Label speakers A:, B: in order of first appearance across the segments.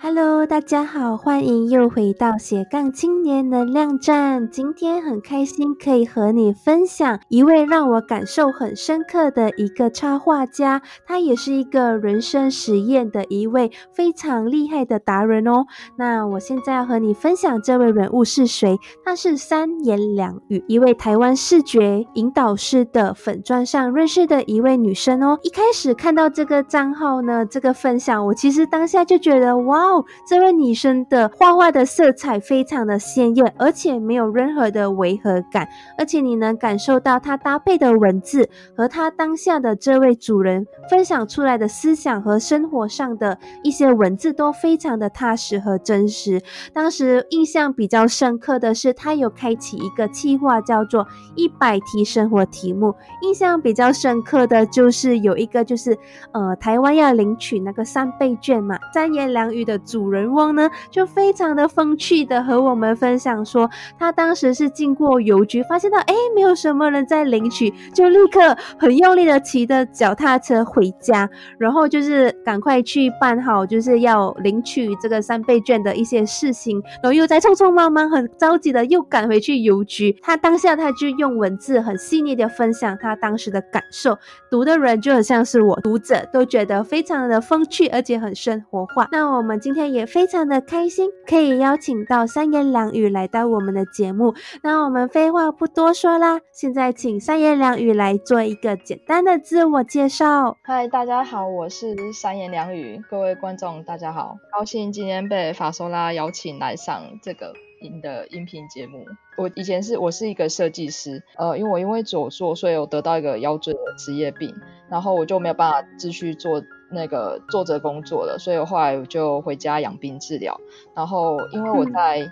A: Hello，大家好，欢迎又回到斜杠青年能量站。今天很开心可以和你分享一位让我感受很深刻的一个插画家，他也是一个人生实验的一位非常厉害的达人哦。那我现在要和你分享这位人物是谁？他是三言两语，一位台湾视觉引导师的粉砖上认识的一位女生哦。一开始看到这个账号呢，这个分享，我其实当下就觉得哇。哦，这位女生的画画的色彩非常的鲜艳，而且没有任何的违和感，而且你能感受到她搭配的文字和她当下的这位主人分享出来的思想和生活上的一些文字都非常的踏实和真实。当时印象比较深刻的是，她有开启一个计划，叫做一百题生活题目。印象比较深刻的就是有一个就是呃，台湾要领取那个三倍券嘛，三言两语的。主人翁呢，就非常的风趣的和我们分享说，他当时是经过邮局，发现到哎，没有什么人在领取，就立刻很用力的骑着脚踏车回家，然后就是赶快去办好就是要领取这个三倍券的一些事情，然后又在匆匆忙忙、很着急的又赶回去邮局。他当下他就用文字很细腻的分享他当时的感受，读的人就很像是我读者，都觉得非常的风趣，而且很生活化。那我们。今天也非常的开心，可以邀请到三言两语来到我们的节目。那我们废话不多说啦，现在请三言两语来做一个简单的自我介绍。
B: 嗨，大家好，我是三言两语。各位观众，大家好，高兴今天被法索拉邀请来上这个音的音频节目。我以前是我是一个设计师，呃，因为我因为左坐，所以我得到一个腰椎的职业病，然后我就没有办法继续做。那个做着工作了，所以我后来我就回家养病治疗。然后因为我在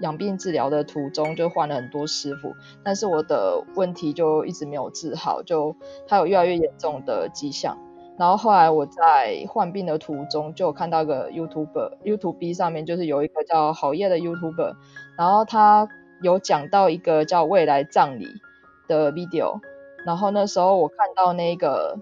B: 养病治疗的途中就换了很多师傅，但是我的问题就一直没有治好，就还有越来越严重的迹象。然后后来我在患病的途中就看到一个 YouTube，YouTube 上面就是有一个叫好业的 YouTuber，然后他有讲到一个叫未来葬礼的 video，然后那时候我看到那个。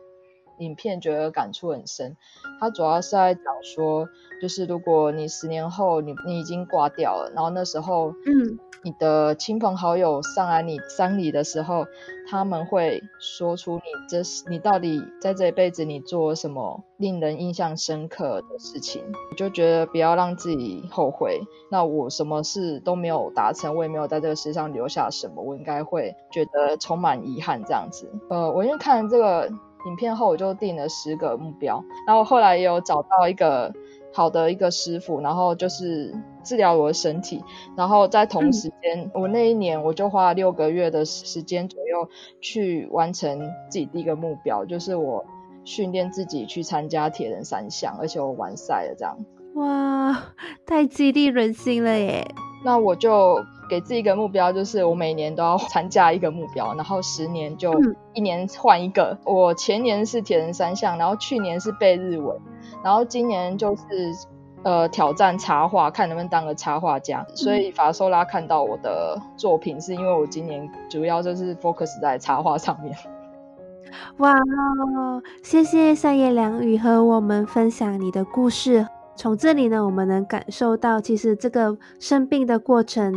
B: 影片觉得感触很深，它主要是在讲说，就是如果你十年后你你已经挂掉了，然后那时候，嗯，你的亲朋好友上来你丧礼的时候，他们会说出你这是你到底在这一辈子你做什么令人印象深刻的事情，你就觉得不要让自己后悔。那我什么事都没有达成，我也没有在这个世上留下什么，我应该会觉得充满遗憾这样子。呃，我因为看这个。影片后我就定了十个目标，然后后来也有找到一个好的一个师傅，然后就是治疗我的身体，然后在同时间，我那一年我就花了六个月的时间左右去完成自己第一个目标，就是我训练自己去参加铁人三项，而且我完赛了这样。
A: 哇，太激励人心了耶！
B: 那我就。给自己一个目标，就是我每年都要参加一个目标，然后十年就一年换一个。我前年是铁人三项，然后去年是背日文，然后今年就是呃挑战插画，看能不能当个插画家。所以法索拉看到我的作品，是因为我今年主要就是 focus 在插画上面。
A: 哇，谢谢三言两语和我们分享你的故事。从这里呢，我们能感受到，其实这个生病的过程。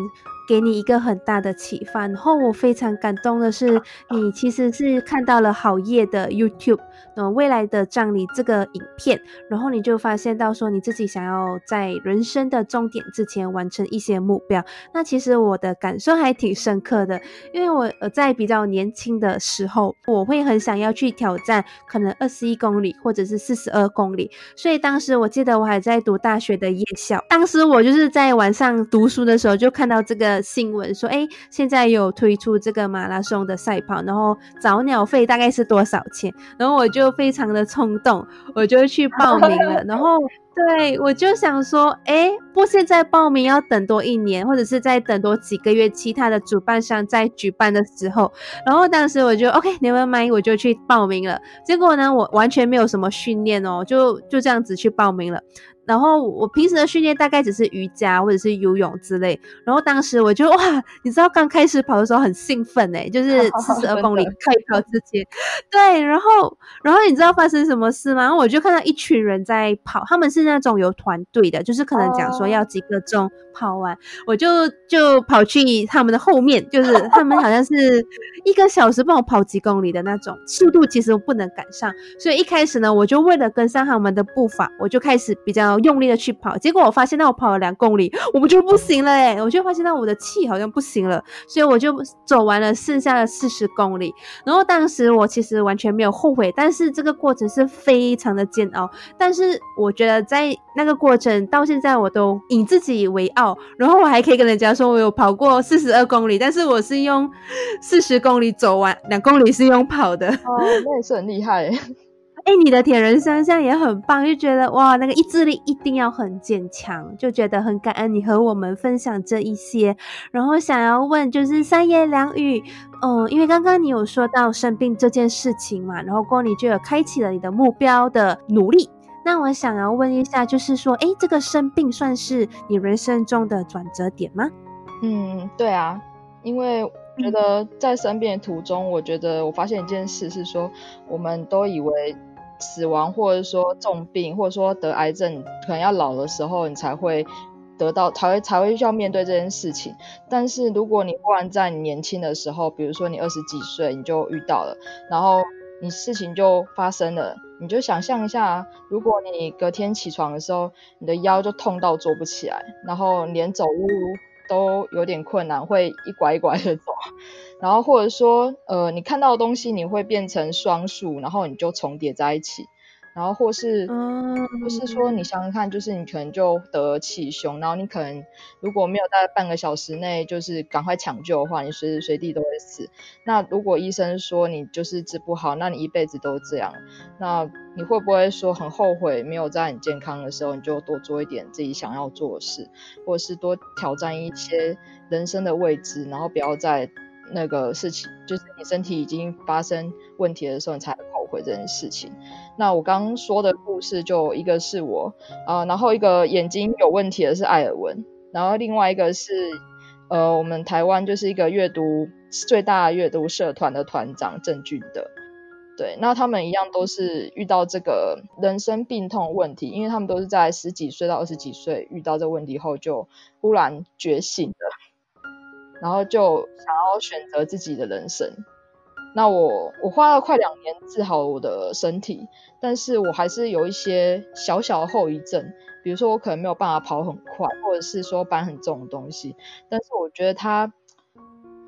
A: 给你一个很大的启发，然后我非常感动的是，你其实是看到了好业的 YouTube，呃，未来的葬礼这个影片，然后你就发现到说你自己想要在人生的终点之前完成一些目标。那其实我的感受还挺深刻的，因为我呃在比较年轻的时候，我会很想要去挑战可能二十一公里或者是四十二公里，所以当时我记得我还在读大学的夜校，当时我就是在晚上读书的时候就看到这个。新闻说，哎，现在有推出这个马拉松的赛跑，然后早鸟费大概是多少钱？然后我就非常的冲动，我就去报名了。然后，对我就想说，哎，不现在报名要等多一年，或者是再等多几个月，其他的主办商在举办的时候。然后当时我就 OK，你们买，我就去报名了。结果呢，我完全没有什么训练哦，就就这样子去报名了。然后我平时的训练大概只是瑜伽或者是游泳之类。然后当时我就哇，你知道刚开始跑的时候很兴奋哎，就是 四十二公里开跑之前，对，然后然后你知道发生什么事吗？然后我就看到一群人在跑，他们是那种有团队的，就是可能讲说要几个钟跑完，我就就跑去他们的后面，就是 他们好像是一个小时帮我跑几公里的那种速度，其实我不能赶上，所以一开始呢，我就为了跟上他们的步伐，我就开始比较用力的去跑，结果我发现，那我跑了两公里，我们就不行了哎，我就发现到我的气好像不行了，所以我就走完了剩下的四十公里，然后当时我其实完全没有后悔，但是这个过程是非常的煎熬，但是我觉得在那个过程到现在我都以自己为傲，然后我还可以跟人家说我有跑过四十二公里，但是我是用四十公里走完，两公里是用跑的，
B: 哦，那也是很厉害。
A: 哎，你的铁人三项也很棒，就觉得哇，那个意志力一定要很坚强，就觉得很感恩你和我们分享这一些。然后想要问，就是三言两语，嗯，因为刚刚你有说到生病这件事情嘛，然后过你就有开启了你的目标的努力。那我想要问一下，就是说，哎，这个生病算是你人生中的转折点吗？
B: 嗯，对啊，因为觉得在生病的途中，我觉得我发现一件事是说，我们都以为。死亡，或者说重病，或者说得癌症，可能要老的时候，你才会得到，才会才会要面对这件事情。但是如果你忽然在你年轻的时候，比如说你二十几岁，你就遇到了，然后你事情就发生了，你就想象一下，如果你隔天起床的时候，你的腰就痛到坐不起来，然后连走路都有点困难，会一拐一拐的走。然后或者说，呃，你看到的东西你会变成双数，然后你就重叠在一起。然后或是，或是说，你想想看，就是你可能就得气胸，然后你可能如果没有在半个小时内就是赶快抢救的话，你随时随地都会死。那如果医生说你就是治不好，那你一辈子都这样，那你会不会说很后悔没有在很健康的时候你就多做一点自己想要做的事，或者是多挑战一些人生的未知，然后不要在。那个事情就是你身体已经发生问题的时候，你才后悔这件事情。那我刚刚说的故事，就一个是我啊，然后一个眼睛有问题的是艾尔文，然后另外一个是呃，我们台湾就是一个阅读最大阅读社团的团长郑俊的。对，那他们一样都是遇到这个人生病痛问题，因为他们都是在十几岁到二十几岁遇到这个问题后，就忽然觉醒的。然后就想要选择自己的人生。那我我花了快两年治好我的身体，但是我还是有一些小小的后遗症，比如说我可能没有办法跑很快，或者是说搬很重的东西。但是我觉得他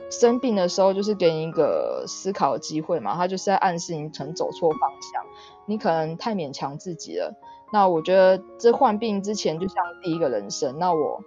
B: 生病的时候就是给你一个思考的机会嘛，他就是在暗示你曾走错方向，你可能太勉强自己了。那我觉得这患病之前就像第一个人生，那我。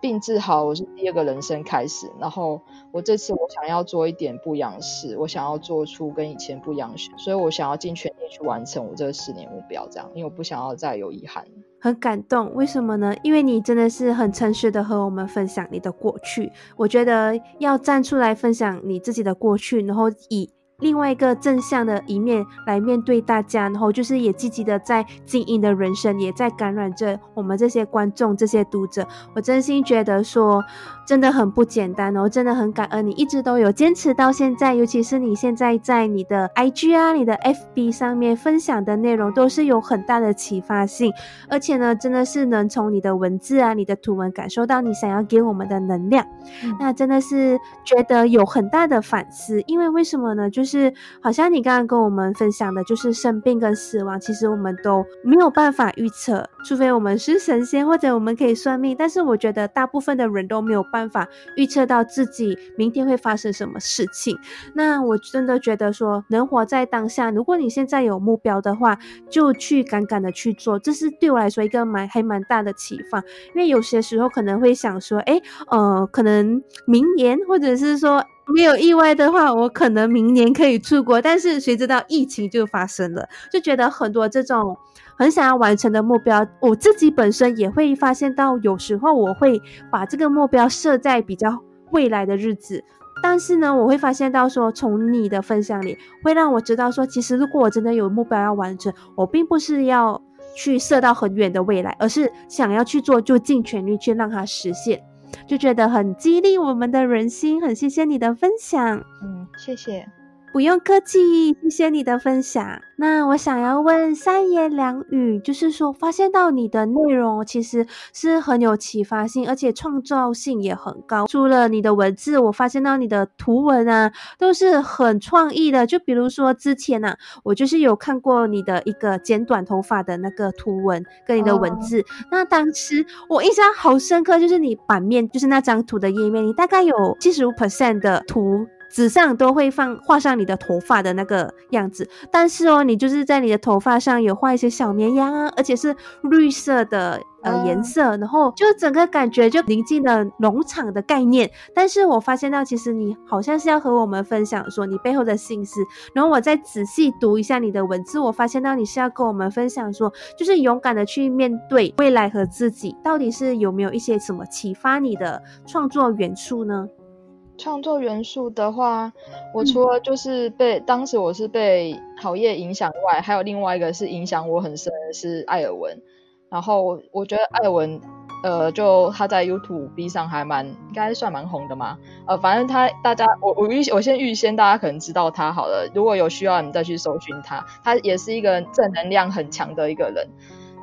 B: 病治好，我是第二个人生开始。然后我这次我想要做一点不一样事，我想要做出跟以前不一样的，所以我想要尽全力去完成我这个十年目标，这样，因为我不想要再有遗憾。
A: 很感动，为什么呢？因为你真的是很诚实的和我们分享你的过去。我觉得要站出来分享你自己的过去，然后以。另外一个正向的一面来面对大家，然后就是也积极的在经营的人生，也在感染着我们这些观众、这些读者。我真心觉得说，真的很不简单哦，真的很感恩你一直都有坚持到现在，尤其是你现在在你的 IG 啊、你的 FB 上面分享的内容，都是有很大的启发性，而且呢，真的是能从你的文字啊、你的图文感受到你想要给我们的能量。那真的是觉得有很大的反思，因为为什么呢？就是。是，好像你刚刚跟我们分享的，就是生病跟死亡，其实我们都没有办法预测，除非我们是神仙或者我们可以算命。但是我觉得大部分的人都没有办法预测到自己明天会发生什么事情。那我真的觉得说，能活在当下，如果你现在有目标的话，就去敢敢的去做，这是对我来说一个蛮还蛮大的启发。因为有些时候可能会想说，哎，呃，可能明年或者是说。没有意外的话，我可能明年可以出国。但是谁知道疫情就发生了，就觉得很多这种很想要完成的目标，我自己本身也会发现到，有时候我会把这个目标设在比较未来的日子。但是呢，我会发现到说，从你的分享里，会让我知道说，其实如果我真的有目标要完成，我并不是要去设到很远的未来，而是想要去做就尽全力去让它实现，就觉得很激励我们的人心。很谢谢你的分享，
B: 嗯，谢谢。
A: 不用客气，谢谢你的分享。那我想要问三言两语，就是说，发现到你的内容其实是很有启发性，而且创造性也很高。除了你的文字，我发现到你的图文啊，都是很创意的。就比如说之前呢，我就是有看过你的一个剪短头发的那个图文跟你的文字，那当时我印象好深刻，就是你版面就是那张图的页面，你大概有七十五 percent 的图。纸上都会放画上你的头发的那个样子，但是哦，你就是在你的头发上有画一些小绵羊啊，而且是绿色的呃颜色，然后就整个感觉就临近了农场的概念。但是我发现到其实你好像是要和我们分享说你背后的心思，然后我再仔细读一下你的文字，我发现到你是要跟我们分享说，就是勇敢的去面对未来和自己，到底是有没有一些什么启发你的创作元素呢？
B: 创作元素的话，我除了就是被当时我是被好业影响外，还有另外一个是影响我很深的是艾尔文。然后我觉得艾尔文，呃，就他在 YouTube B 上还蛮应该算蛮红的嘛。呃，反正他大家我我预我先预先大家可能知道他好了，如果有需要你再去搜寻他。他也是一个正能量很强的一个人。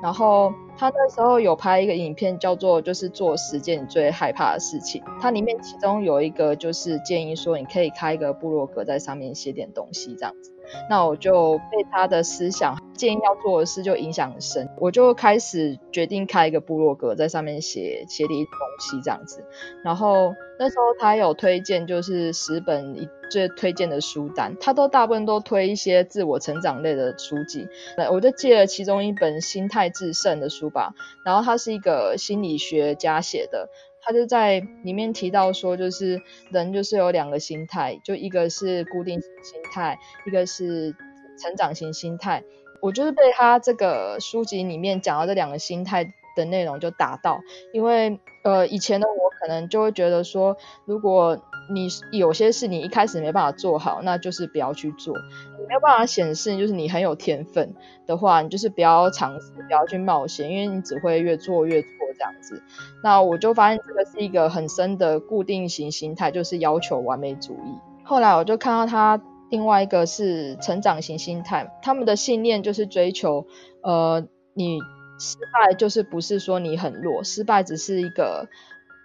B: 然后他那时候有拍一个影片，叫做就是做十件你最害怕的事情。它里面其中有一个就是建议说，你可以开一个部落格，在上面写点东西这样子。那我就被他的思想建议要做的事就影响很深，我就开始决定开一个部落格，在上面写写点东西这样子。然后那时候他有推荐就是十本最推荐的书单，他都大部分都推一些自我成长类的书籍。那我就借了其中一本《心态制胜》的书吧，然后他是一个心理学家写的。他就在里面提到说，就是人就是有两个心态，就一个是固定型心态，一个是成长型心态。我就是被他这个书籍里面讲到这两个心态的内容就打到，因为呃以前的我可能就会觉得说，如果你有些事你一开始没办法做好，那就是不要去做。你没有办法显示就是你很有天分的话，你就是不要尝试，不要去冒险，因为你只会越做越错这样子。那我就发现这个是一个很深的固定型心态，就是要求完美主义。后来我就看到他另外一个是成长型心态，他们的信念就是追求，呃，你失败就是不是说你很弱，失败只是一个。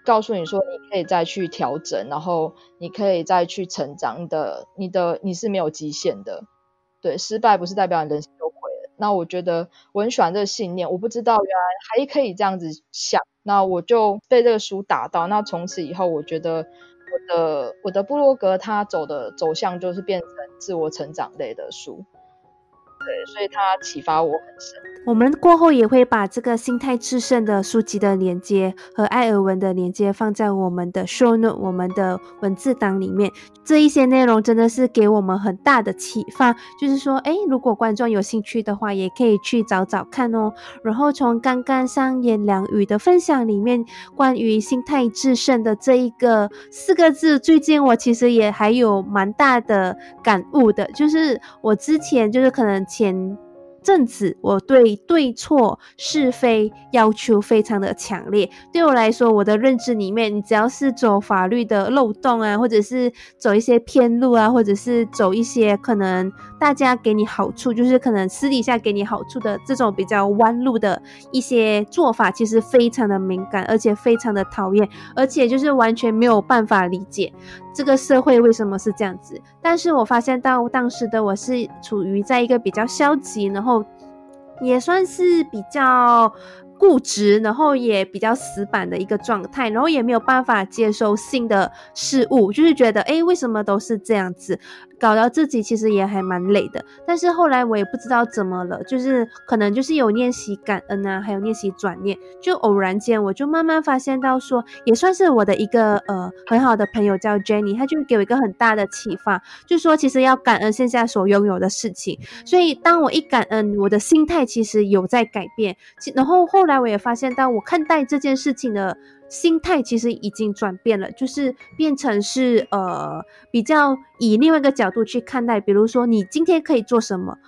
B: 告诉你说，你可以再去调整，然后你可以再去成长。的、你的、你是没有极限的。对，失败不是代表你人生都毁了。那我觉得我很喜欢这个信念。我不知道原来还可以这样子想，那我就被这个书打到。那从此以后，我觉得我的我的部落格它走的走向就是变成自我成长类的书。对，所以它启发我很深。
A: 我们过后也会把这个心态制胜的书籍的连接和艾尔文的连接放在我们的 show note 我们的文字档里面。这一些内容真的是给我们很大的启发，就是说，哎，如果观众有兴趣的话，也可以去找找看哦。然后从刚刚三言两语的分享里面，关于心态制胜的这一个四个字，最近我其实也还有蛮大的感悟的，就是我之前就是可能前。正子，我对对错是非要求非常的强烈。对我来说，我的认知里面，你只要是走法律的漏洞啊，或者是走一些偏路啊，或者是走一些可能大家给你好处，就是可能私底下给你好处的这种比较弯路的一些做法，其实非常的敏感，而且非常的讨厌，而且就是完全没有办法理解。这个社会为什么是这样子？但是我发现到当时的我是处于在一个比较消极，然后也算是比较。固执，然后也比较死板的一个状态，然后也没有办法接受新的事物，就是觉得，哎，为什么都是这样子，搞到自己其实也还蛮累的。但是后来我也不知道怎么了，就是可能就是有练习感恩啊，还有练习转念，就偶然间我就慢慢发现到说，也算是我的一个呃很好的朋友叫 Jenny，他就给我一个很大的启发，就说其实要感恩现在所拥有的事情。所以当我一感恩，我的心态其实有在改变，然后后来。我也发现到，我看待这件事情的心态其实已经转变了，就是变成是呃比较以另外一个角度去看待。比如说，你今天可以做什么？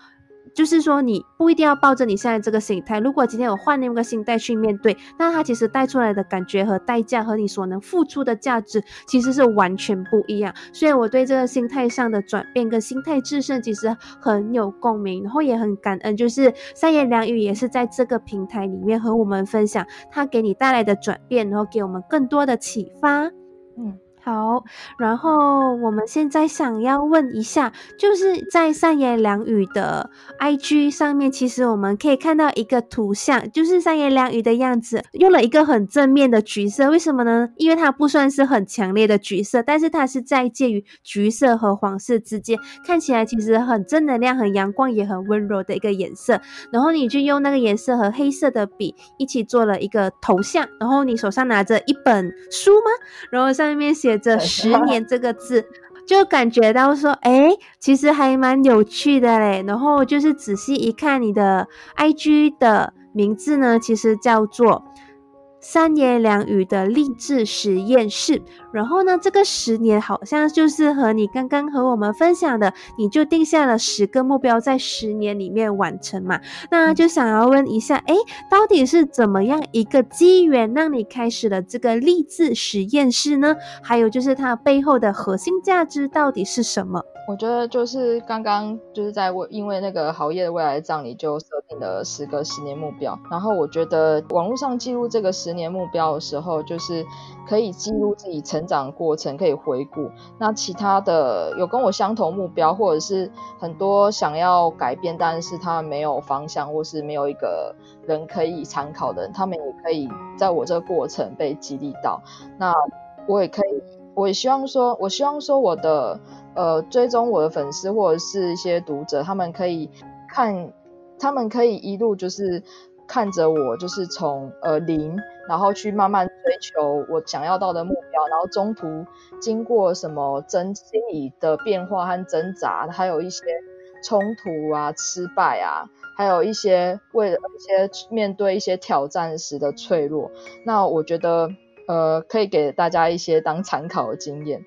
A: 就是说你不一定要抱着你现在这个心态，如果今天我换另一个心态去面对，那它其实带出来的感觉和代价和你所能付出的价值其实是完全不一样。所以我对这个心态上的转变跟心态制胜其实很有共鸣，然后也很感恩，就是三言两语也是在这个平台里面和我们分享他给你带来的转变，然后给我们更多的启发。嗯。好，然后我们现在想要问一下，就是在三言两语的 IG 上面，其实我们可以看到一个图像，就是三言两语的样子，用了一个很正面的橘色，为什么呢？因为它不算是很强烈的橘色，但是它是在介于橘色和黄色之间，看起来其实很正能量、很阳光、也很温柔的一个颜色。然后你就用那个颜色和黑色的笔一起做了一个头像，然后你手上拿着一本书吗？然后上面写。着十年这个字，就感觉到说，哎，其实还蛮有趣的嘞。然后就是仔细一看，你的 I G 的名字呢，其实叫做。三言两语的励志实验室，然后呢，这个十年好像就是和你刚刚和我们分享的，你就定下了十个目标，在十年里面完成嘛？那就想要问一下，哎，到底是怎么样一个机缘让你开始了这个励志实验室呢？还有就是它背后的核心价值到底是什么？
B: 我觉得就是刚刚就是在为因为那个行业的未来葬礼就设定了十个十年目标，然后我觉得网络上记录这个十年目标的时候，就是可以记录自己成长过程，可以回顾。那其他的有跟我相同目标，或者是很多想要改变，但是他没有方向，或是没有一个人可以参考的人，他们也可以在我这个过程被激励到。那我也可以，我也希望说，我希望说我的。呃，追踪我的粉丝或者是一些读者，他们可以看，他们可以一路就是看着我，就是从呃零，然后去慢慢追求我想要到的目标，然后中途经过什么真心理的变化和挣扎，还有一些冲突啊、失败啊，还有一些为了一些面对一些挑战时的脆弱，那我觉得呃可以给大家一些当参考的经验。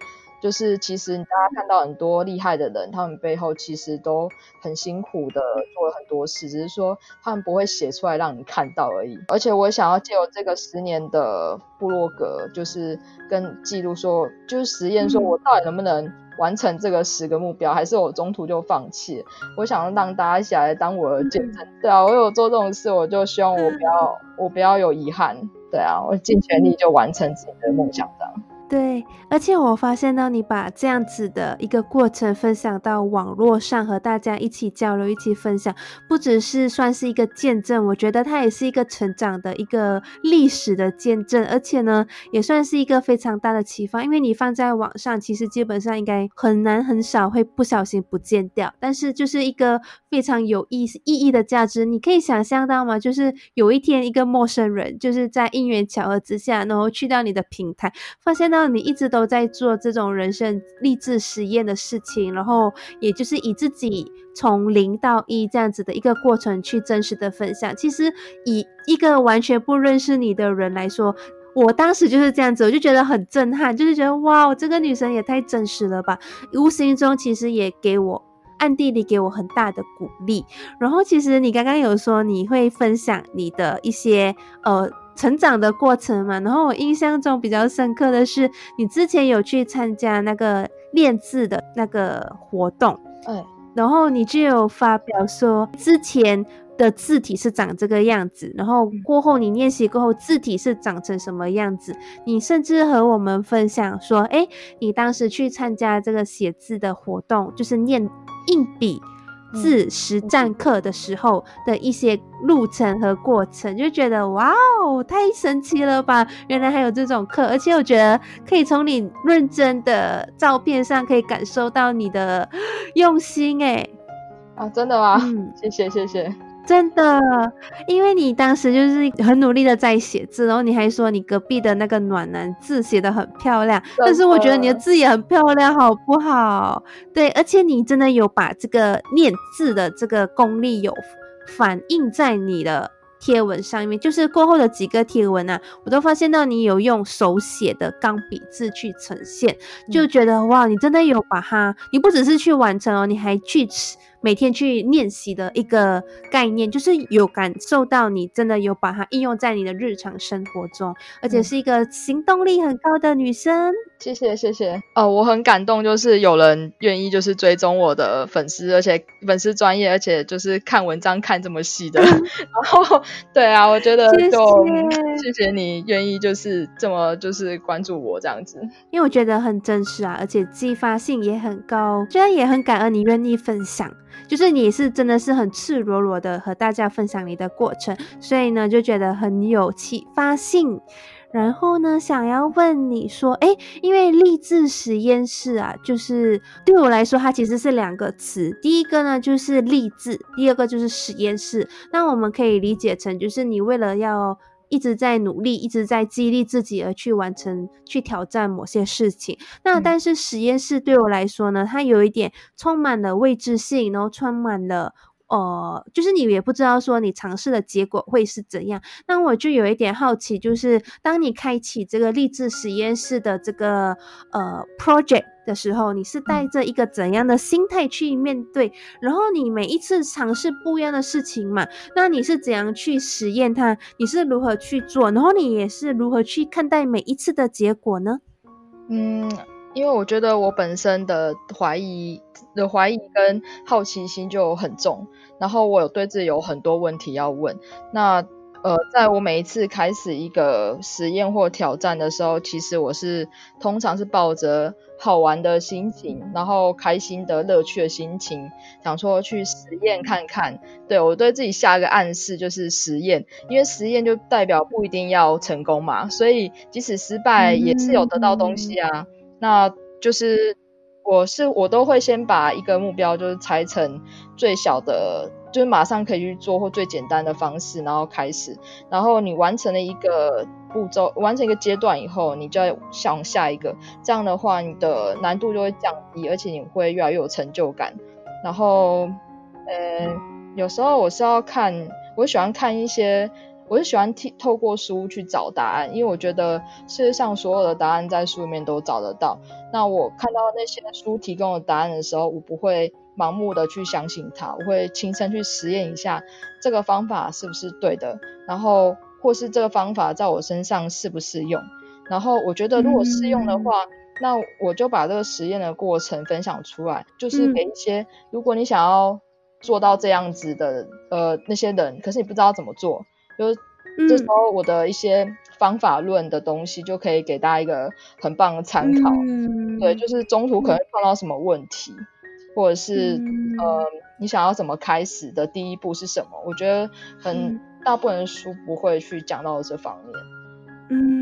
B: 就是其实大家看到很多厉害的人，他们背后其实都很辛苦的做了很多事，只是说他们不会写出来让你看到而已。而且我想要借由这个十年的部落格，就是跟记录说，就是实验说我到底能不能完成这个十个目标，还是我中途就放弃？我想让大家一起来当我的见证。对啊，我有做这种事，我就希望我不要我不要有遗憾。对啊，我尽全力就完成自己的梦想这样。
A: 对，而且我发现到你把这样子的一个过程分享到网络上，和大家一起交流、一起分享，不只是算是一个见证，我觉得它也是一个成长的一个历史的见证，而且呢，也算是一个非常大的启发。因为你放在网上，其实基本上应该很难、很少会不小心不见掉，但是就是一个非常有意意义的价值。你可以想象到吗？就是有一天，一个陌生人就是在因缘巧合之下，然后去到你的平台，发现到。那你一直都在做这种人生励志实验的事情，然后也就是以自己从零到一这样子的一个过程去真实的分享。其实以一个完全不认识你的人来说，我当时就是这样子，我就觉得很震撼，就是觉得哇，这个女生也太真实了吧！无形中其实也给我暗地里给我很大的鼓励。然后其实你刚刚有说你会分享你的一些呃。成长的过程嘛，然后我印象中比较深刻的是，你之前有去参加那个练字的那个活动，嗯，然后你就有发表说之前的字体是长这个样子，然后过后你练习过后字体是长成什么样子，你甚至和我们分享说，哎，你当时去参加这个写字的活动，就是念硬笔。字实战课的时候的一些路程和过程，就觉得哇哦，太神奇了吧！原来还有这种课，而且我觉得可以从你认真的照片上可以感受到你的 用心哎
B: 啊，真的吗？嗯，谢谢谢谢。
A: 真的，因为你当时就是很努力的在写字，然后你还说你隔壁的那个暖男字写的很漂亮，但是我觉得你的字也很漂亮，好不好？对，而且你真的有把这个练字的这个功力有反映在你的贴文上面，就是过后的几个贴文啊，我都发现到你有用手写的钢笔字去呈现，就觉得哇，你真的有把它，你不只是去完成哦，你还去每天去练习的一个概念，就是有感受到你真的有把它应用在你的日常生活中，而且是一个行动力很高的女生。
B: 谢谢谢谢哦，我很感动，就是有人愿意就是追踪我的粉丝，而且粉丝专业，而且就是看文章看这么细的。然后对啊，我觉得就谢谢你愿意就是这么就是关注我这样子，
A: 因为我觉得很真实啊，而且激发性也很高，虽然也很感恩你愿意分享，就是你是真的是很赤裸裸的和大家分享你的过程，所以呢就觉得很有启发性。然后呢，想要问你说，哎，因为励志实验室啊，就是对我来说，它其实是两个词。第一个呢就是励志，第二个就是实验室。那我们可以理解成，就是你为了要一直在努力，一直在激励自己而去完成、去挑战某些事情。那但是实验室对我来说呢，它有一点充满了未知性，然后充满了。呃，就是你也不知道说你尝试的结果会是怎样，那我就有一点好奇，就是当你开启这个励志实验室的这个呃 project 的时候，你是带着一个怎样的心态去面对？然后你每一次尝试不一样的事情嘛，那你是怎样去实验它？你是如何去做？然后你也是如何去看待每一次的结果呢？
B: 嗯。因为我觉得我本身的怀疑的怀疑跟好奇心就很重，然后我有对自己有很多问题要问。那呃，在我每一次开始一个实验或挑战的时候，其实我是通常是抱着好玩的心情，然后开心的乐趣的心情，想说去实验看看。对我对自己下一个暗示就是实验，因为实验就代表不一定要成功嘛，所以即使失败也是有得到东西啊。那就是我是我都会先把一个目标就是拆成最小的，就是马上可以去做或最简单的方式，然后开始。然后你完成了一个步骤，完成一个阶段以后，你就要想下一个。这样的话，你的难度就会降低，而且你会越来越有成就感。然后，呃，有时候我是要看，我喜欢看一些。我是喜欢透透过书去找答案，因为我觉得世界上所有的答案在书里面都找得到。那我看到那些书提供的答案的时候，我不会盲目的去相信它，我会亲身去实验一下这个方法是不是对的，然后或是这个方法在我身上适不适用。然后我觉得如果适用的话，那我就把这个实验的过程分享出来，就是给一些如果你想要做到这样子的呃那些人，可是你不知道怎么做。就这时候，我的一些方法论的东西就可以给大家一个很棒的参考。对，就是中途可能碰到什么问题，或者是呃，你想要怎么开始的第一步是什么？我觉得很大部分书不会去讲到这方面。嗯，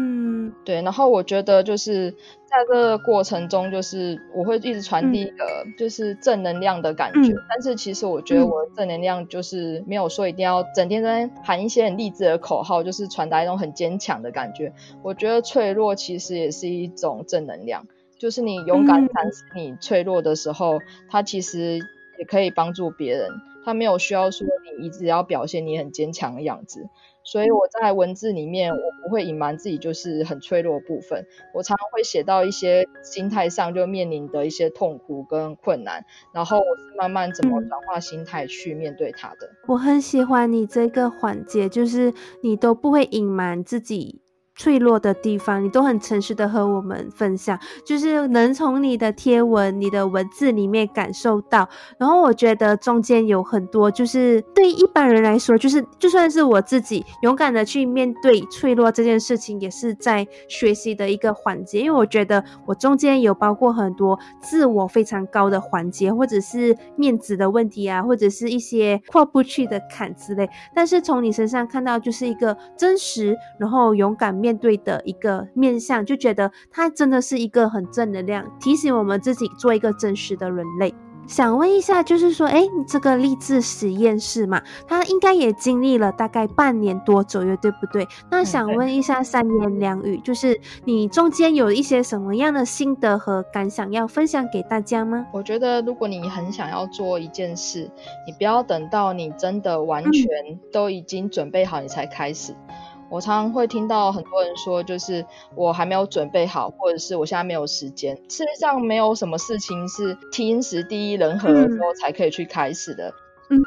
B: 对。然后我觉得就是在这个过程中，就是我会一直传递一个就是正能量的感觉。但是其实我觉得我的正能量就是没有说一定要整天在喊一些很励志的口号，就是传达一种很坚强的感觉。我觉得脆弱其实也是一种正能量，就是你勇敢展示你脆弱的时候，它其实也可以帮助别人。他没有需要说你一直要表现你很坚强的样子。所以我在文字里面，我不会隐瞒自己就是很脆弱部分。我常常会写到一些心态上就面临的一些痛苦跟困难，然后我是慢慢怎么转化心态去面对它的。
A: 我很喜欢你这个环节，就是你都不会隐瞒自己。脆弱的地方，你都很诚实的和我们分享，就是能从你的贴文、你的文字里面感受到。然后我觉得中间有很多，就是对一般人来说，就是就算是我自己勇敢的去面对脆弱这件事情，也是在学习的一个环节。因为我觉得我中间有包括很多自我非常高的环节，或者是面子的问题啊，或者是一些跨不去的坎之类。但是从你身上看到，就是一个真实，然后勇敢。面对的一个面向，就觉得他真的是一个很正能量，提醒我们自己做一个真实的人类。想问一下，就是说，哎，你这个励志实验室嘛，它应该也经历了大概半年多左右，对不对？那想问一下三言两语，就是你中间有一些什么样的心得和感想要分享给大家吗？
B: 我觉得，如果你很想要做一件事，你不要等到你真的完全都已经准备好，你才开始。我常常会听到很多人说，就是我还没有准备好，或者是我现在没有时间。事实上，没有什么事情是天时地利人和的时候才可以去开始的。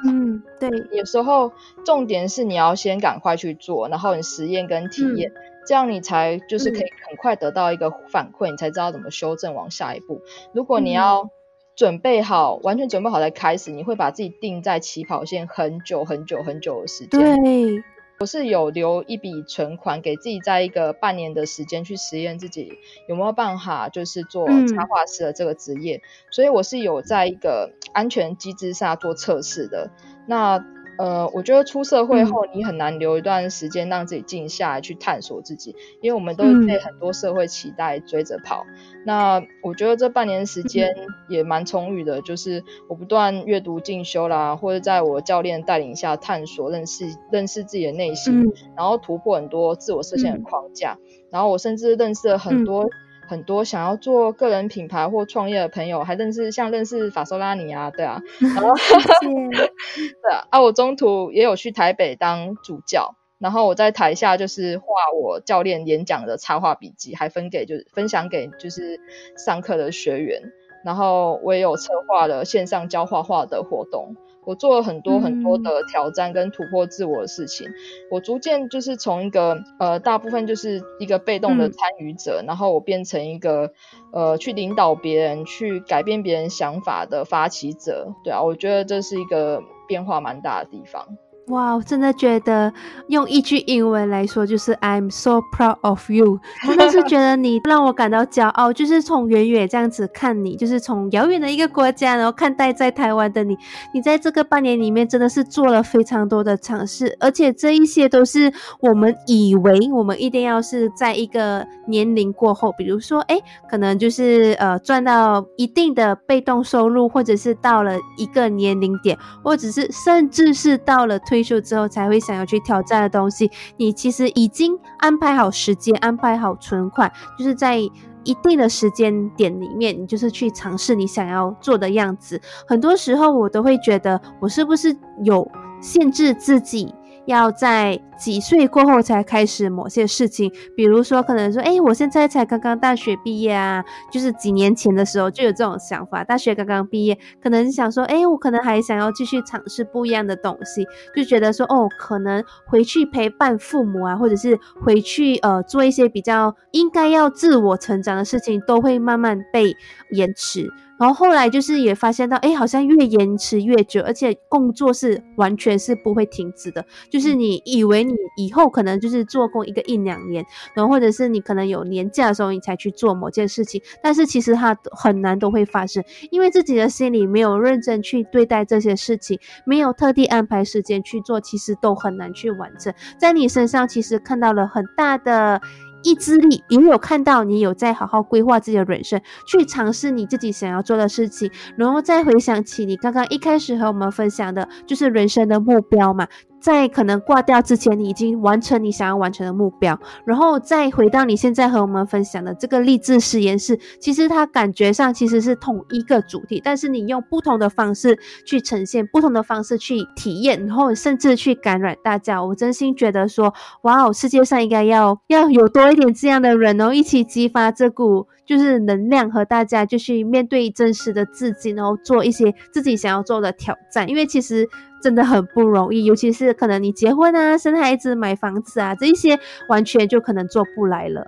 A: 嗯，对，
B: 有时候重点是你要先赶快去做，然后你实验跟体验，这样你才就是可以很快得到一个反馈，你才知道怎么修正往下一步。如果你要准备好，完全准备好再开始，你会把自己定在起跑线很久很久很久的时间。
A: 对。
B: 我是有留一笔存款给自己，在一个半年的时间去实验自己有没有办法，就是做插画师的这个职业，所以我是有在一个安全机制下做测试的。那呃，我觉得出社会后，你很难留一段时间让自己静下来去探索自己，因为我们都被很多社会期待追着跑。那我觉得这半年时间也蛮充裕的，就是我不断阅读进修啦，或者在我教练带领下探索、认识、认识自己的内心，然后突破很多自我设限的框架。然后我甚至认识了很多。很多想要做个人品牌或创业的朋友，还认识像认识法索拉尼啊，对啊，然后 对啊，啊，我中途也有去台北当主教，然后我在台下就是画我教练演讲的插画笔记，还分给就是分享给就是上课的学员，然后我也有策划了线上教画画的活动。我做了很多很多的挑战跟突破自我的事情，我逐渐就是从一个呃大部分就是一个被动的参与者，然后我变成一个呃去领导别人、去改变别人想法的发起者。对啊，我觉得这是一个变化蛮大的地方。
A: 哇，我真的觉得用一句英文来说，就是 I'm so proud of you。真的是觉得你让我感到骄傲，就是从远远这样子看你，就是从遥远的一个国家，然后看待在台湾的你。你在这个半年里面真的是做了非常多的尝试，而且这一些都是我们以为我们一定要是在一个年龄过后，比如说，哎，可能就是呃赚到一定的被动收入，或者是到了一个年龄点，或者是甚至是到了退。退休之后才会想要去挑战的东西，你其实已经安排好时间，安排好存款，就是在一定的时间点里面，你就是去尝试你想要做的样子。很多时候我都会觉得，我是不是有限制自己？要在几岁过后才开始某些事情，比如说可能说，哎，我现在才刚刚大学毕业啊，就是几年前的时候就有这种想法，大学刚刚毕业，可能想说，哎，我可能还想要继续尝试不一样的东西，就觉得说，哦，可能回去陪伴父母啊，或者是回去呃做一些比较应该要自我成长的事情，都会慢慢被延迟。然后后来就是也发现到，哎，好像越延迟越久，而且工作是完全是不会停止的。就是你以为你以后可能就是做工一个一两年，然后或者是你可能有年假的时候你才去做某件事情，但是其实它很难都会发生，因为自己的心里没有认真去对待这些事情，没有特地安排时间去做，其实都很难去完成。在你身上其实看到了很大的。意志力也有看到你有在好好规划自己的人生，去尝试你自己想要做的事情，然后再回想起你刚刚一开始和我们分享的，就是人生的目标嘛。在可能挂掉之前，你已经完成你想要完成的目标，然后再回到你现在和我们分享的这个励志实验室，其实它感觉上其实是同一个主题，但是你用不同的方式去呈现，不同的方式去体验，然后甚至去感染大家。我真心觉得说，哇哦，世界上应该要要有多一点这样的人，然后一起激发这股就是能量，和大家就去面对真实的自己，然后做一些自己想要做的挑战，因为其实。真的很不容易，尤其是可能你结婚啊、生孩子、买房子啊，这一些完全就可能做不来了。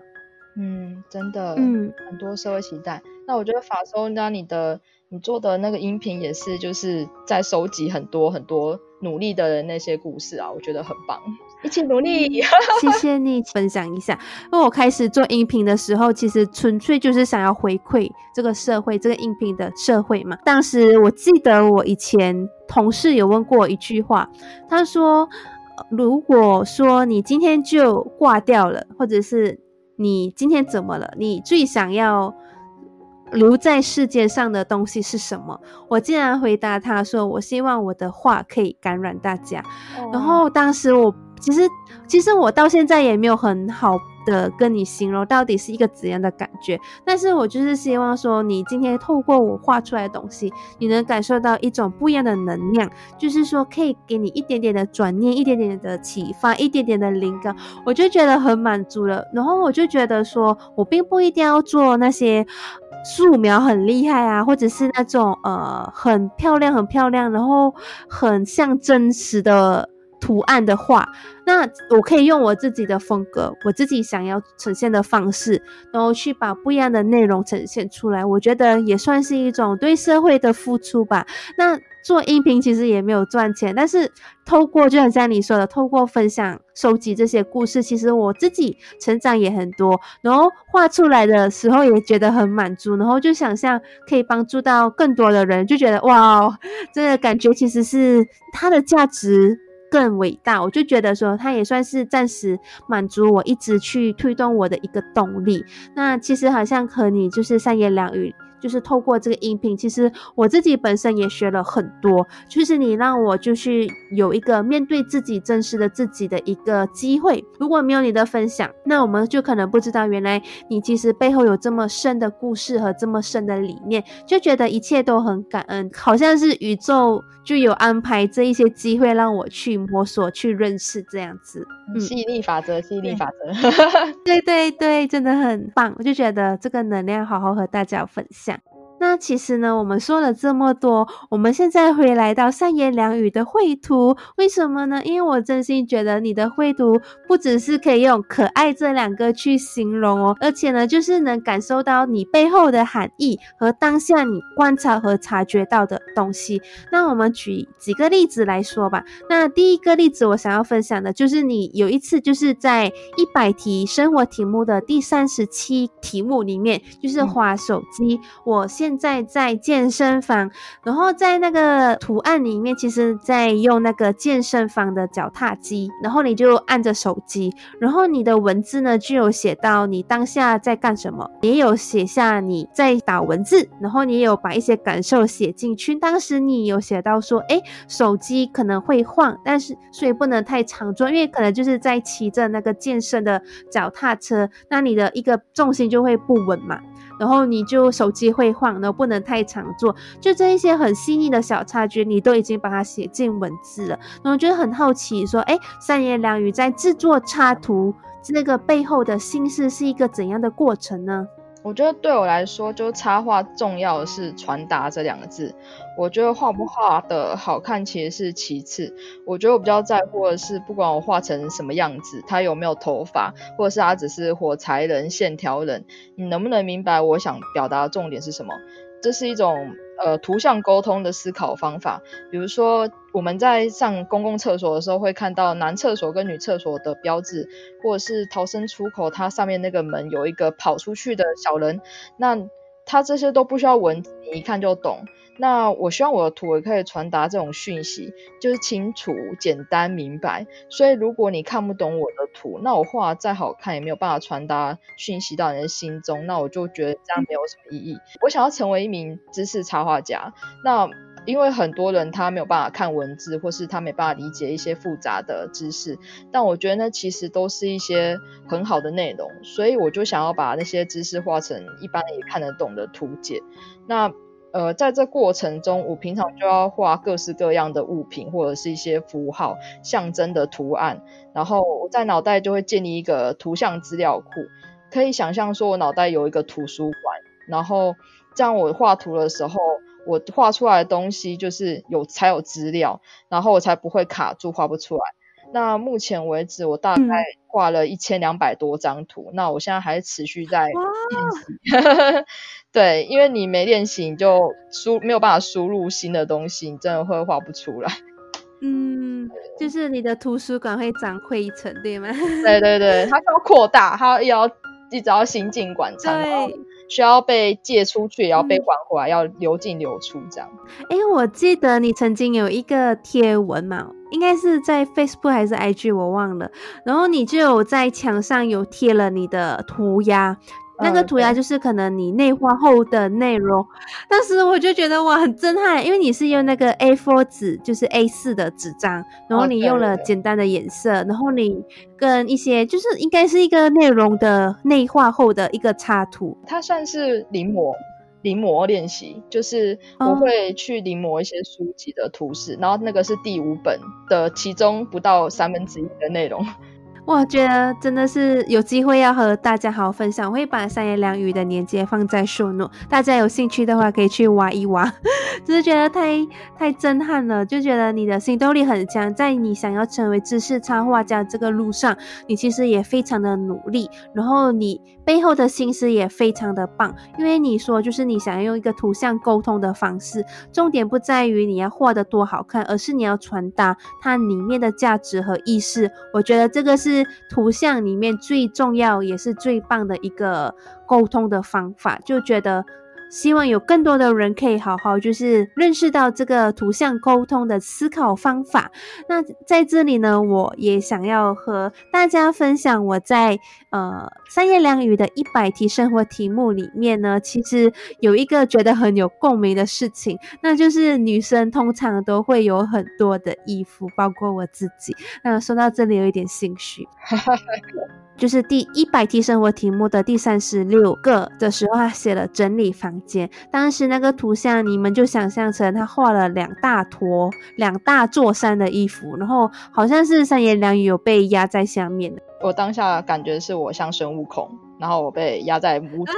B: 嗯，真的，嗯，很多社会期待。那我觉得法收，那你的你做的那个音频也是，就是在收集很多很多努力的那些故事啊，我觉得很棒。一起努力，
A: 谢谢你分享一下。因为我开始做音频的时候，其实纯粹就是想要回馈这个社会，这个音频的社会嘛。当时我记得我以前同事有问过一句话，他说：“如果说你今天就挂掉了，或者是你今天怎么了，你最想要留在世界上的东西是什么？”我竟然回答他说：“我希望我的话可以感染大家。”然后当时我。其实，其实我到现在也没有很好的跟你形容到底是一个怎样的感觉。但是我就是希望说，你今天透过我画出来的东西，你能感受到一种不一样的能量，就是说可以给你一点点的转念，一点点的启发，一点点的灵感，我就觉得很满足了。然后我就觉得说，我并不一定要做那些。素描很厉害啊，或者是那种呃很漂亮、很漂亮，然后很像真实的图案的画，那我可以用我自己的风格，我自己想要呈现的方式，然后去把不一样的内容呈现出来。我觉得也算是一种对社会的付出吧。那。做音频其实也没有赚钱，但是透过就很像你说的，透过分享、收集这些故事，其实我自己成长也很多。然后画出来的时候也觉得很满足，然后就想象可以帮助到更多的人，就觉得哇，这个感觉其实是它的价值更伟大。我就觉得说，它也算是暂时满足我一直去推动我的一个动力。那其实好像和你就是三言两语。就是透过这个音频，其实我自己本身也学了很多。就是你让我就是有一个面对自己真实的自己的一个机会。如果没有你的分享，那我们就可能不知道原来你其实背后有这么深的故事和这么深的理念，就觉得一切都很感恩，好像是宇宙就有安排这一些机会让我去摸索、去认识这样子。
B: 吸引力法则，吸引力法则。
A: 对对对，真的很棒。我就觉得这个能量好好和大家分享。那其实呢，我们说了这么多，我们现在回来到三言两语的绘图，为什么呢？因为我真心觉得你的绘图不只是可以用可爱这两个去形容哦，而且呢，就是能感受到你背后的含义和当下你观察和察觉到的东西。那我们举几个例子来说吧。那第一个例子我想要分享的就是你有一次就是在一百题生活题目的第三十七题目里面，就是划手机，我现现在在健身房，然后在那个图案里面，其实在用那个健身房的脚踏机，然后你就按着手机，然后你的文字呢就有写到你当下在干什么，也有写下你在打文字，然后你也有把一些感受写进去。当时你有写到说，哎，手机可能会晃，但是所以不能太常做，因为可能就是在骑着那个健身的脚踏车，那你的一个重心就会不稳嘛。然后你就手机会晃，然后不能太常做，就这一些很细腻的小插曲，你都已经把它写进文字了。那我觉得很好奇，说，哎，三言两语在制作插图那个背后的心思是一个怎样的过程呢？
B: 我觉得对我来说，就插画重要的是传达这两个字。我觉得画不画的好看其实是其次，我觉得我比较在乎的是，不管我画成什么样子，他有没有头发，或者是他只是火柴人、线条人，你能不能明白我想表达的重点是什么？这是一种呃图像沟通的思考方法。比如说我们在上公共厕所的时候，会看到男厕所跟女厕所的标志，或者是逃生出口，它上面那个门有一个跑出去的小人，那它这些都不需要文字，你一看就懂。那我希望我的图也可以传达这种讯息，就是清楚、简单、明白。所以如果你看不懂我的图，那我画再好看也没有办法传达讯息到你的心中。那我就觉得这样没有什么意义。我想要成为一名知识插画家，那因为很多人他没有办法看文字，或是他没办法理解一些复杂的知识，但我觉得那其实都是一些很好的内容。所以我就想要把那些知识画成一般人也看得懂的图解。那呃，在这过程中，我平常就要画各式各样的物品或者是一些符号、象征的图案，然后我在脑袋就会建立一个图像资料库。可以想象说，我脑袋有一个图书馆，然后这样我画图的时候，我画出来的东西就是有才有资料，然后我才不会卡住画不出来。那目前为止，我大概画了一千两百多张图。那我现在还是持续在练习。对，因为你没练习，你就输没有办法输入新的东西，你真的会画不出来。
A: 嗯，就是你的图书馆会长灰尘，对吗？
B: 对对对，它要扩大，它要一直要新进馆 藏，对，需要被借出去，也要被还回来，要流进流出这样。
A: 哎，我记得你曾经有一个贴文嘛。应该是在 Facebook 还是 IG，我忘了。然后你就有在墙上有贴了你的涂鸦，那个涂鸦就是可能你内化后的内容。当时我就觉得哇，很震撼，因为你是用那个 A4 纸，就是 A4 的纸张，然后你用了简单的颜色，然后你跟一些就是应该是一个内容的内化后的一个插图，
B: 它算是临摹。临摹练习就是我会去临摹一些书籍的图示，然后那个是第五本的其中不到三分之一的内容。
A: 我觉得真的是有机会要和大家好好分享，我会把三言两语的链接放在树诺，大家有兴趣的话可以去挖一挖。只是觉得太太震撼了，就觉得你的行动力很强，在你想要成为知识插画家这个路上，你其实也非常的努力，然后你背后的心思也非常的棒。因为你说就是你想要用一个图像沟通的方式，重点不在于你要画的多好看，而是你要传达它里面的价值和意思。我觉得这个是。图像里面最重要也是最棒的一个沟通的方法，就觉得。希望有更多的人可以好好就是认识到这个图像沟通的思考方法。那在这里呢，我也想要和大家分享我在呃三言两语的一百题生活题目里面呢，其实有一个觉得很有共鸣的事情，那就是女生通常都会有很多的衣服，包括我自己。那说到这里有一点心虚。就是第一百题生活题目的第三十六个的时候，他写了整理房当时那个图像，你们就想象成他画了两大坨、两大座山的衣服，然后好像是三言两语有被压在下面。
B: 我当下感觉是我像孙悟空，然后我被压在拇指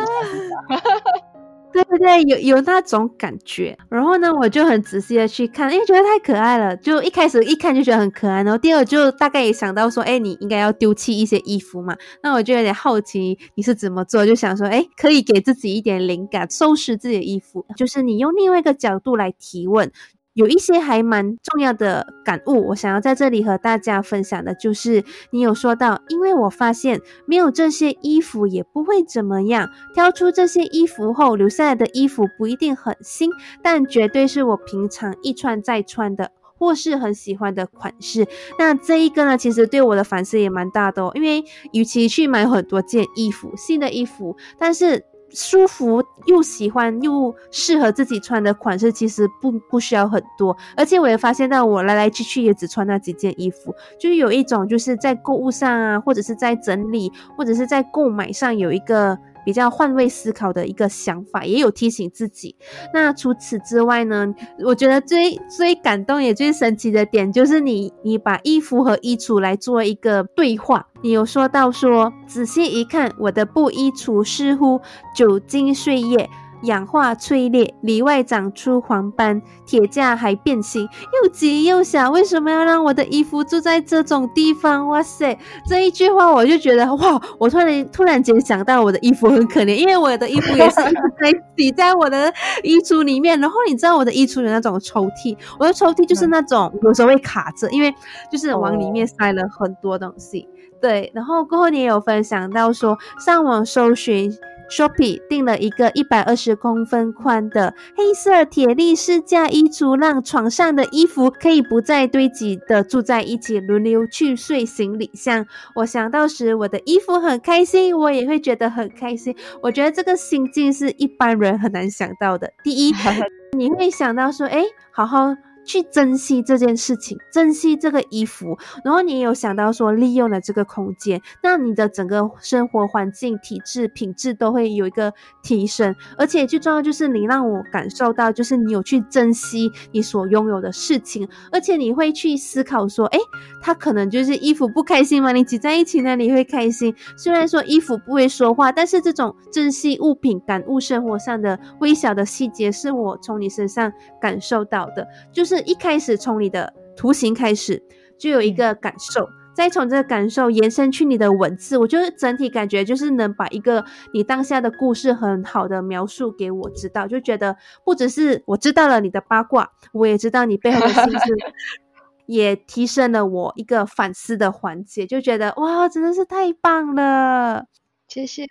B: 上。
A: 对对对，有有那种感觉。然后呢，我就很仔细的去看，因为觉得太可爱了。就一开始一看就觉得很可爱，然后第二就大概也想到说，哎，你应该要丢弃一些衣服嘛。那我就有点好奇你是怎么做，就想说，哎，可以给自己一点灵感，收拾自己的衣服。就是你用另外一个角度来提问。有一些还蛮重要的感悟，我想要在这里和大家分享的，就是你有说到，因为我发现没有这些衣服也不会怎么样。挑出这些衣服后，留下来的衣服不一定很新，但绝对是我平常一穿再穿的，或是很喜欢的款式。那这一个呢，其实对我的反思也蛮大的哦，因为与其去买很多件衣服，新的衣服，但是。舒服又喜欢又适合自己穿的款式，其实不不需要很多。而且我也发现到，我来来去去也只穿那几件衣服，就是有一种就是在购物上啊，或者是在整理，或者是在购买上有一个。比较换位思考的一个想法，也有提醒自己。那除此之外呢？我觉得最最感动也最神奇的点，就是你你把衣服和衣橱来做一个对话。你有说到说，仔细一看，我的布衣橱似乎久经岁月。氧化脆裂，里外长出黄斑，铁架还变形，又急又小。为什么要让我的衣服住在这种地方？哇塞，这一句话我就觉得哇！我突然突然间想到我的衣服很可怜，因为我的衣服也是一直在挤在我的衣橱里面。然后你知道我的衣橱有那种抽屉，我的抽屉就是那种有时候会卡着，因为就是往里面塞了很多东西。对，然后过后你也有分享到说上网搜寻。Shopee 订了一个一百二十公分宽的黑色铁力士架衣橱，让床上的衣服可以不再堆积的住在一起，轮流去睡行李箱。我想到时我的衣服很开心，我也会觉得很开心。我觉得这个心境是一般人很难想到的。第一，你会想到说，哎，好好。去珍惜这件事情，珍惜这个衣服，然后你有想到说利用了这个空间，那你的整个生活环境、体质、品质都会有一个提升，而且最重要就是你让我感受到，就是你有去珍惜你所拥有的事情，而且你会去思考说，哎，他可能就是衣服不开心吗？你挤在一起呢，你会开心。虽然说衣服不会说话，但是这种珍惜物品、感悟生活上的微小的细节，是我从你身上感受到的，就是。是一开始从你的图形开始就有一个感受，再从这个感受延伸去你的文字，我觉得整体感觉就是能把一个你当下的故事很好的描述给我知道，就觉得不只是我知道了你的八卦，我也知道你背后的心思，也提升了我一个反思的环节，就觉得哇，真的是太棒了，
B: 谢谢。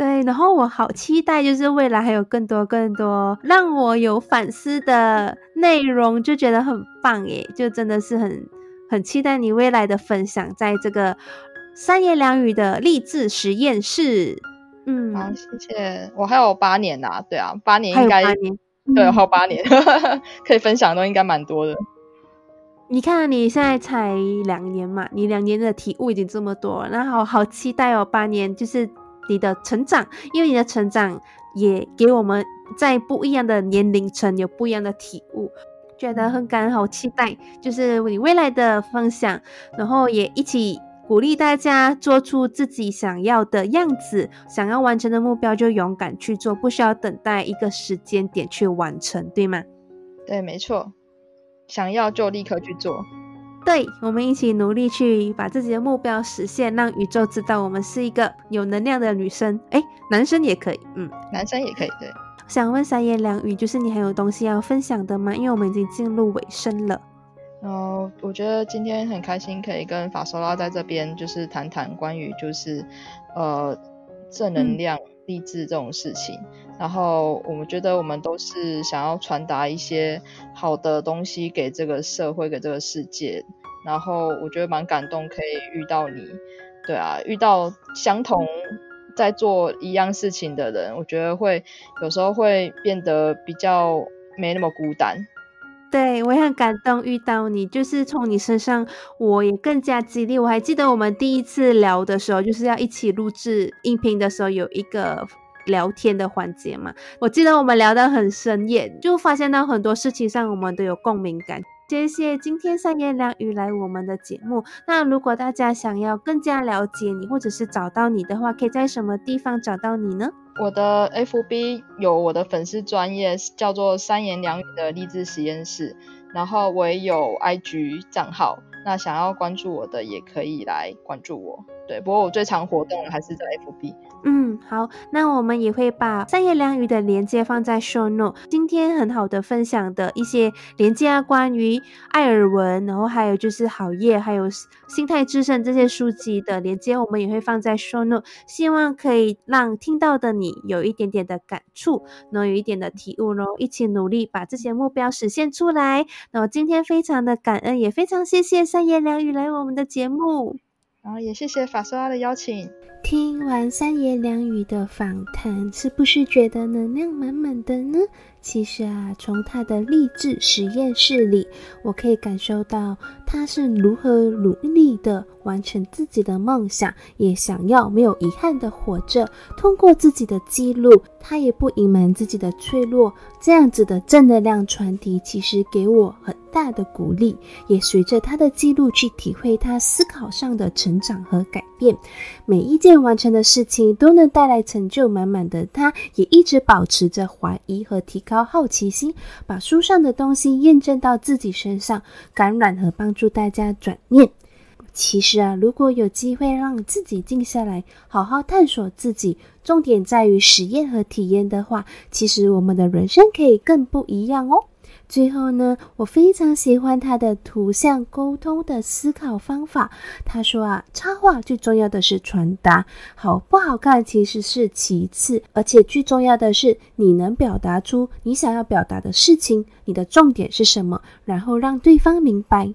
A: 对，然后我好期待，就是未来还有更多更多让我有反思的内容，就觉得很棒耶，就真的是很很期待你未来的分享，在这个三言两语的励志实验室。嗯，
B: 好，谢谢。我还有八年呐，对啊，八年
A: 还
B: 应该对，
A: 嗯
B: 还有八年，可以分享的东西应该蛮多的。
A: 你看你现在才两年嘛，你两年的体悟已经这么多了，那好好期待哦，八年就是你的成长，因为你的成长也给我们在不一样的年龄层有不一样的体悟，觉得很感，好期待，就是你未来的分享，然后也一起。鼓励大家做出自己想要的样子，想要完成的目标就勇敢去做，不需要等待一个时间点去完成，对吗？
B: 对，没错，想要就立刻去做。
A: 对，我们一起努力去把自己的目标实现，让宇宙知道我们是一个有能量的女生。哎，男生也可以，嗯，
B: 男生也可以，对。
A: 想问三言两语，就是你还有东西要分享的吗？因为我们已经进入尾声了。
B: 然后我觉得今天很开心，可以跟法索拉在这边就是谈谈关于就是呃正能量、励志这种事情。然后我们觉得我们都是想要传达一些好的东西给这个社会、给这个世界。然后我觉得蛮感动，可以遇到你，对啊，遇到相同在做一样事情的人，我觉得会有时候会变得比较没那么孤单。
A: 对，我也很感动遇到你，就是从你身上，我也更加激励。我还记得我们第一次聊的时候，就是要一起录制音频的时候，有一个聊天的环节嘛。我记得我们聊得很深夜，就发现到很多事情上我们都有共鸣感。谢谢今天三言两语来我们的节目。那如果大家想要更加了解你，或者是找到你的话，可以在什么地方找到你呢？
B: 我的 FB 有我的粉丝专业叫做三言两语的励志实验室，然后我也有 IG 账号，那想要关注我的也可以来关注我。对，不过我最常活动还是在 FB。
A: 嗯，好，那我们也会把三言两语的连接放在 show note。今天很好的分享的一些连接啊，关于艾尔文，然后还有就是好业，还有心态制胜这些书籍的连接，我们也会放在 show note。希望可以让听到的你有一点点的感触，然后有一点的体悟，然后一起努力把这些目标实现出来。那我今天非常的感恩，也非常谢谢三言两语来我们的节目。
B: 然后也谢谢法苏拉的邀请。
A: 听完三言两语的访谈，是不是觉得能量满满的呢？其实啊，从他的励志实验室里，我可以感受到他是如何努力的完成自己的梦想，也想要没有遗憾的活着。通过自己的记录，他也不隐瞒自己的脆弱。这样子的正能量传递，其实给我很大的鼓励。也随着他的记录去体会他思考上的成长和改变。每一件完成的事情都能带来成就满满的他，也一直保持着怀疑和提高好奇心，把书上的东西验证到自己身上，感染和帮助大家转念。其实啊，如果有机会让自己静下来，好好探索自己，重点在于实验和体验的话，其实我们的人生可以更不一样哦。最后呢，我非常喜欢他的图像沟通的思考方法。他说啊，插画最重要的是传达，好不好看其实是其次，而且最重要的是你能表达出你想要表达的事情，你的重点是什么，然后让对方明白。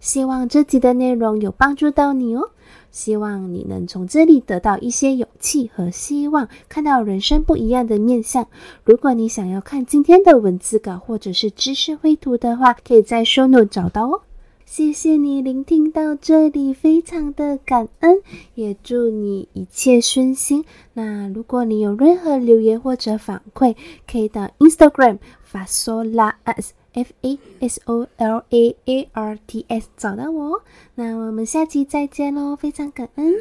A: 希望这集的内容有帮助到你哦。希望你能从这里得到一些勇气和希望，看到人生不一样的面相。如果你想要看今天的文字稿或者是知识绘图的话，可以在 show note 找到哦。谢谢你聆听到这里，非常的感恩，也祝你一切顺心。那如果你有任何留言或者反馈，可以到 Instagram fasola s f a s o l a a r t s 找到我。那我们下期再见喽，非常感恩，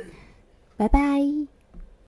A: 拜拜。